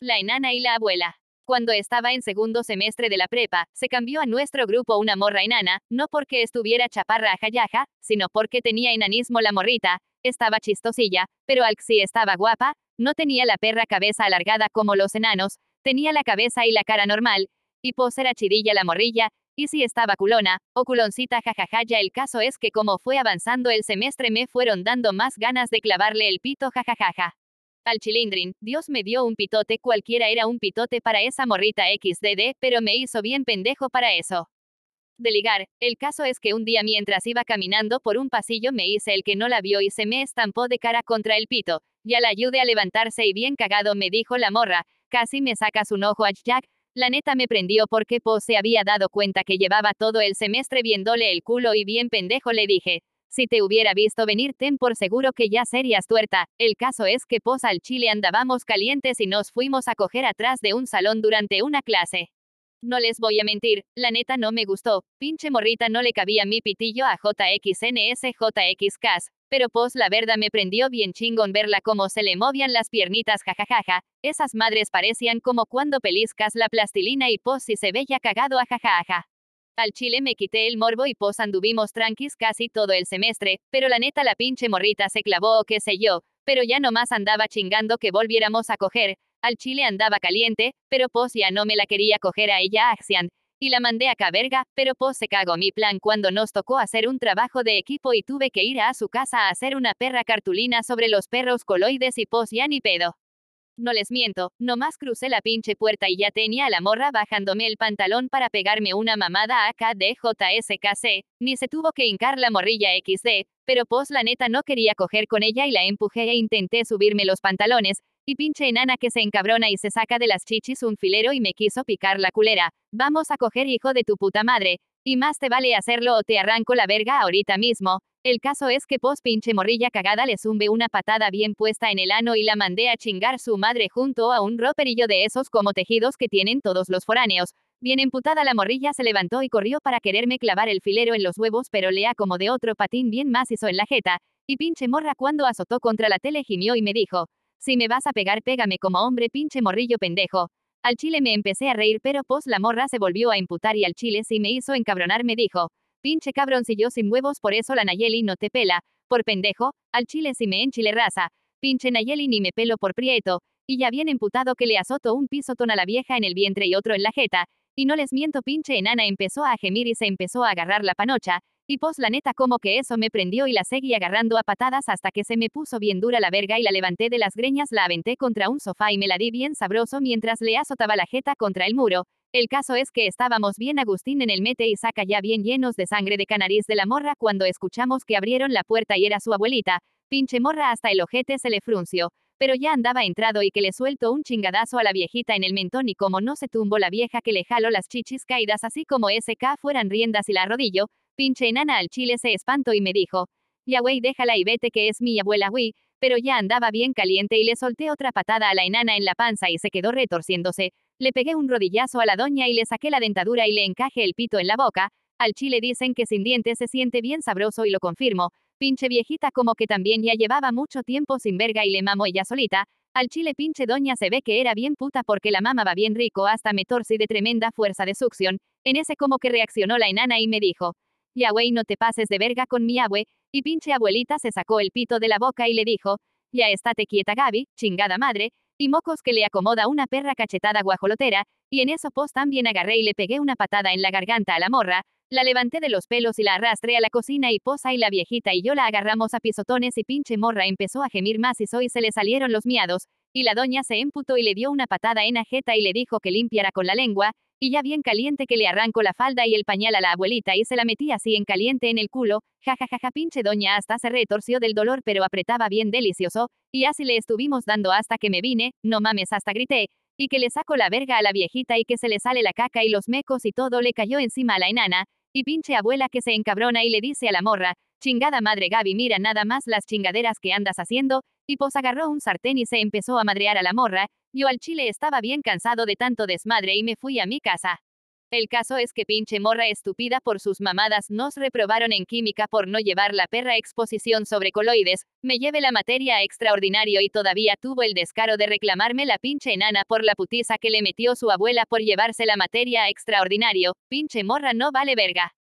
La enana y la abuela. Cuando estaba en segundo semestre de la prepa, se cambió a nuestro grupo una morra enana, no porque estuviera chaparra a jayaja, sino porque tenía enanismo la morrita, estaba chistosilla, pero al sí estaba guapa, no tenía la perra cabeza alargada como los enanos, tenía la cabeza y la cara normal, y pos era chidilla la morrilla, y si estaba culona, o culoncita jajaja ya el caso es que como fue avanzando el semestre me fueron dando más ganas de clavarle el pito jajajaja. Al chilindrin, Dios me dio un pitote cualquiera era un pitote para esa morrita XDD, pero me hizo bien pendejo para eso. De ligar, el caso es que un día mientras iba caminando por un pasillo me hice el que no la vio y se me estampó de cara contra el pito, ya la ayude a levantarse y bien cagado me dijo la morra, casi me sacas un ojo a Jack, la neta me prendió porque Po se había dado cuenta que llevaba todo el semestre viéndole el culo y bien pendejo le dije, si te hubiera visto venir, ten por seguro que ya serías tuerta. El caso es que pos al chile andábamos calientes y nos fuimos a coger atrás de un salón durante una clase. No les voy a mentir, la neta no me gustó, pinche morrita no le cabía mi pitillo a JXNSJXCAS, pero pos la verdad me prendió bien chingón verla como se le movían las piernitas jajajaja, esas madres parecían como cuando peliscas la plastilina y pos si se veía cagado a jajaja. Al chile me quité el morbo y pos anduvimos tranquis casi todo el semestre, pero la neta la pinche morrita se clavó o qué sé yo, pero ya nomás andaba chingando que volviéramos a coger, al chile andaba caliente, pero pos ya no me la quería coger a ella Axian, y la mandé a verga, pero pos se cagó mi plan cuando nos tocó hacer un trabajo de equipo y tuve que ir a su casa a hacer una perra cartulina sobre los perros coloides y pos ya ni pedo. No les miento, nomás crucé la pinche puerta y ya tenía a la morra bajándome el pantalón para pegarme una mamada AKDJSKC, ni se tuvo que hincar la morrilla XD, pero pos la neta no quería coger con ella y la empujé e intenté subirme los pantalones, y pinche enana que se encabrona y se saca de las chichis un filero y me quiso picar la culera, vamos a coger hijo de tu puta madre, y más te vale hacerlo o te arranco la verga ahorita mismo, el caso es que pos pinche morrilla cagada le zumbe una patada bien puesta en el ano y la mandé a chingar su madre junto a un roperillo de esos como tejidos que tienen todos los foráneos. Bien emputada la morrilla se levantó y corrió para quererme clavar el filero en los huevos pero lea como de otro patín bien macizo en la jeta, y pinche morra cuando azotó contra la tele gimió y me dijo, si me vas a pegar pégame como hombre pinche morrillo pendejo. Al chile me empecé a reír pero pos la morra se volvió a imputar y al chile si me hizo encabronar me dijo, Pinche cabroncillo sin huevos, por eso la Nayeli no te pela. Por pendejo, al chile si me enchile raza. Pinche Nayeli ni me pelo por prieto. Y ya bien emputado que le azoto un pisotón a la vieja en el vientre y otro en la jeta. Y no les miento, pinche enana empezó a gemir y se empezó a agarrar la panocha. Y pos la neta como que eso me prendió y la seguí agarrando a patadas hasta que se me puso bien dura la verga y la levanté de las greñas, la aventé contra un sofá y me la di bien sabroso mientras le azotaba la jeta contra el muro. El caso es que estábamos bien Agustín en el mete y saca ya bien llenos de sangre de canariz de la morra cuando escuchamos que abrieron la puerta y era su abuelita, pinche morra hasta el ojete se le frunció, pero ya andaba entrado y que le suelto un chingadazo a la viejita en el mentón y como no se tumbó la vieja que le jaló las chichis caídas así como SK fueran riendas y la rodillo, pinche enana al chile se espantó y me dijo, ya güey déjala y vete que es mi abuela güey, pero ya andaba bien caliente y le solté otra patada a la enana en la panza y se quedó retorciéndose, le pegué un rodillazo a la doña y le saqué la dentadura y le encaje el pito en la boca. Al chile dicen que sin dientes se siente bien sabroso y lo confirmo. Pinche viejita como que también ya llevaba mucho tiempo sin verga y le mamo ella solita. Al chile pinche doña se ve que era bien puta porque la mama va bien rico hasta me torcí de tremenda fuerza de succión. En ese como que reaccionó la enana y me dijo, ya güey no te pases de verga con mi abue, y pinche abuelita se sacó el pito de la boca y le dijo, ya estate quieta Gaby, chingada madre, y mocos que le acomoda una perra cachetada guajolotera, y en eso pos también agarré y le pegué una patada en la garganta a la morra, la levanté de los pelos y la arrastré a la cocina y posa y la viejita y yo la agarramos a pisotones y pinche morra empezó a gemir más y soy se le salieron los miados, y la doña se emputó y le dio una patada en ajeta y le dijo que limpiara con la lengua, y ya bien caliente que le arrancó la falda y el pañal a la abuelita y se la metí así en caliente en el culo, jajajaja pinche doña hasta se retorció del dolor pero apretaba bien delicioso, y así le estuvimos dando hasta que me vine, no mames hasta grité, y que le saco la verga a la viejita y que se le sale la caca y los mecos y todo le cayó encima a la enana, y pinche abuela que se encabrona y le dice a la morra, chingada madre Gaby mira nada más las chingaderas que andas haciendo, y pues agarró un sartén y se empezó a madrear a la morra, yo al chile estaba bien cansado de tanto desmadre y me fui a mi casa. El caso es que pinche morra estúpida por sus mamadas nos reprobaron en química por no llevar la perra exposición sobre coloides, me lleve la materia extraordinario y todavía tuvo el descaro de reclamarme la pinche enana por la putiza que le metió su abuela por llevarse la materia extraordinario, pinche morra no vale verga.